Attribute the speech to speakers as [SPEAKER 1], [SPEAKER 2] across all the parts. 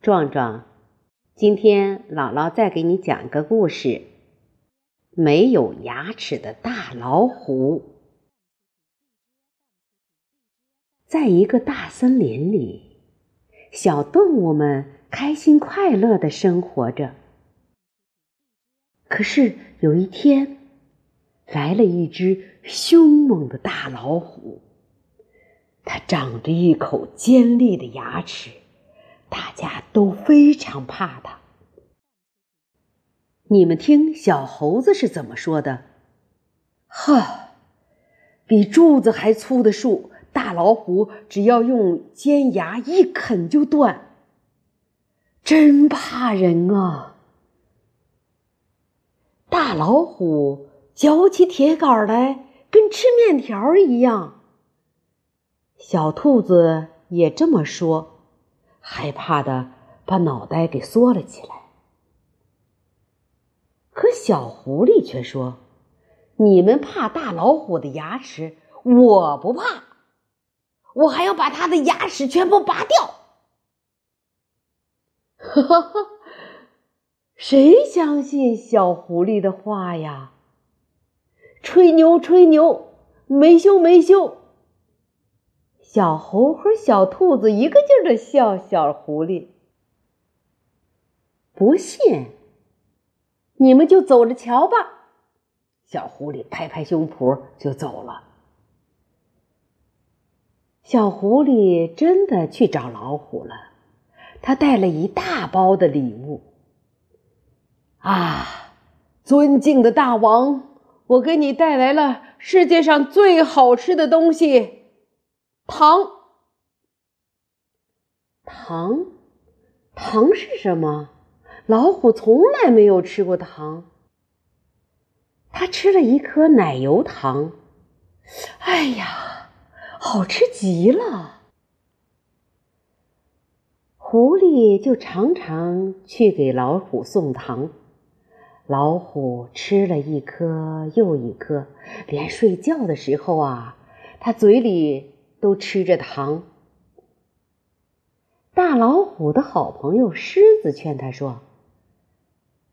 [SPEAKER 1] 壮壮，今天姥姥再给你讲一个故事：没有牙齿的大老虎。在一个大森林里，小动物们开心快乐的生活着。可是有一天，来了一只凶猛的大老虎，它长着一口尖利的牙齿。大家都非常怕它。你们听，小猴子是怎么说的？呵，比柱子还粗的树，大老虎只要用尖牙一啃就断，真怕人啊！大老虎嚼起铁杆来，跟吃面条一样。小兔子也这么说。害怕的把脑袋给缩了起来，可小狐狸却说：“你们怕大老虎的牙齿，我不怕，我还要把它的牙齿全部拔掉。”哈哈哈！谁相信小狐狸的话呀？吹牛，吹牛，没羞，没羞。小猴和小兔子一个劲儿的笑，小狐狸不信，你们就走着瞧吧。小狐狸拍拍胸脯就走了。小狐狸真的去找老虎了，他带了一大包的礼物。啊，尊敬的大王，我给你带来了世界上最好吃的东西。糖，糖，糖是什么？老虎从来没有吃过糖。他吃了一颗奶油糖，哎呀，好吃极了。狐狸就常常去给老虎送糖，老虎吃了一颗又一颗，连睡觉的时候啊，他嘴里。都吃着糖。大老虎的好朋友狮子劝他说：“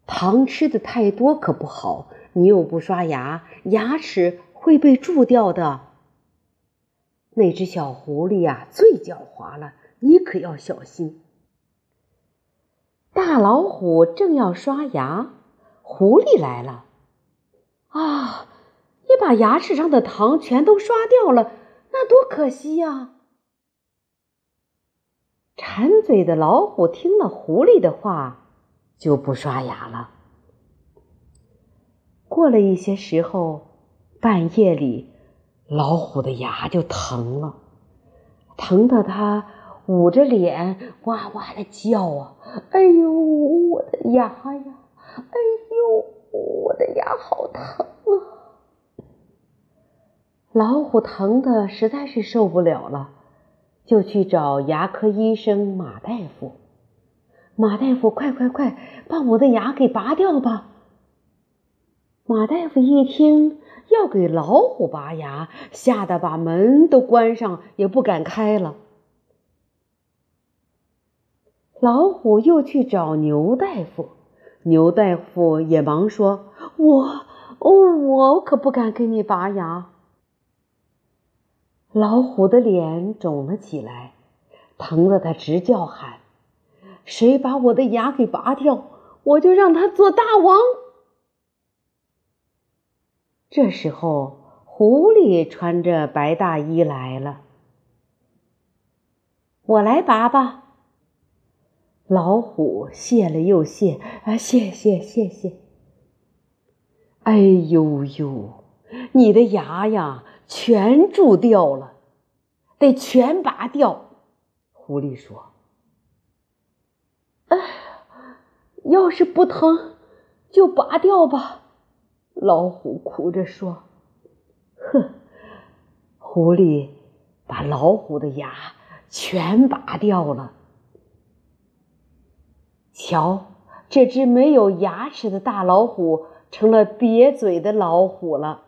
[SPEAKER 1] 糖吃的太多可不好，你又不刷牙，牙齿会被蛀掉的。”那只小狐狸呀，最狡猾了，你可要小心。大老虎正要刷牙，狐狸来了。啊！你把牙齿上的糖全都刷掉了。那多可惜呀！馋嘴的老虎听了狐狸的话，就不刷牙了。过了一些时候，半夜里，老虎的牙就疼了，疼得它捂着脸哇哇的叫啊！哎呦，我的牙呀！哎呦，我的牙好疼啊！老虎疼的实在是受不了了，就去找牙科医生马大夫。马大夫，快快快，把我的牙给拔掉吧！马大夫一听要给老虎拔牙，吓得把门都关上，也不敢开了。老虎又去找牛大夫，牛大夫也忙说：“我，哦，我可不敢给你拔牙。”老虎的脸肿了起来，疼得他直叫喊：“谁把我的牙给拔掉，我就让他做大王！”这时候，狐狸穿着白大衣来了，“我来拔吧。”老虎谢了又谢：“啊，谢谢谢谢。”哎呦呦，你的牙呀！全蛀掉了，得全拔掉。狐狸说：“哎，要是不疼，就拔掉吧。”老虎哭着说：“哼！”狐狸把老虎的牙全拔掉了。瞧，这只没有牙齿的大老虎成了瘪嘴的老虎了。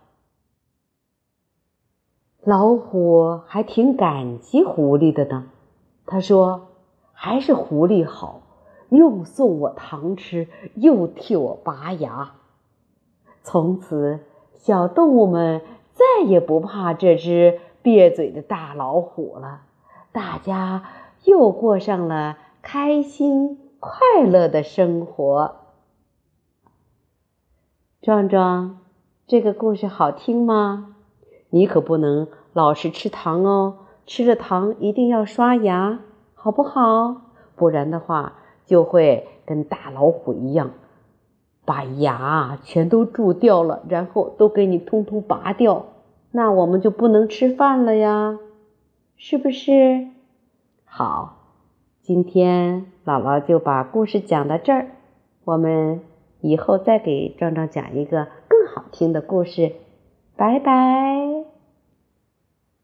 [SPEAKER 1] 老虎还挺感激狐狸的呢，他说：“还是狐狸好，又送我糖吃，又替我拔牙。从此，小动物们再也不怕这只瘪嘴的大老虎了。大家又过上了开心快乐的生活。壮壮，这个故事好听吗？你可不能老是吃糖哦，吃了糖一定要刷牙，好不好？不然的话，就会跟大老虎一样，把牙全都蛀掉了，然后都给你通通拔掉，那我们就不能吃饭了呀，是不是？好，今天姥姥就把故事讲到这儿，我们以后再给壮壮讲一个更好听的故事，拜拜。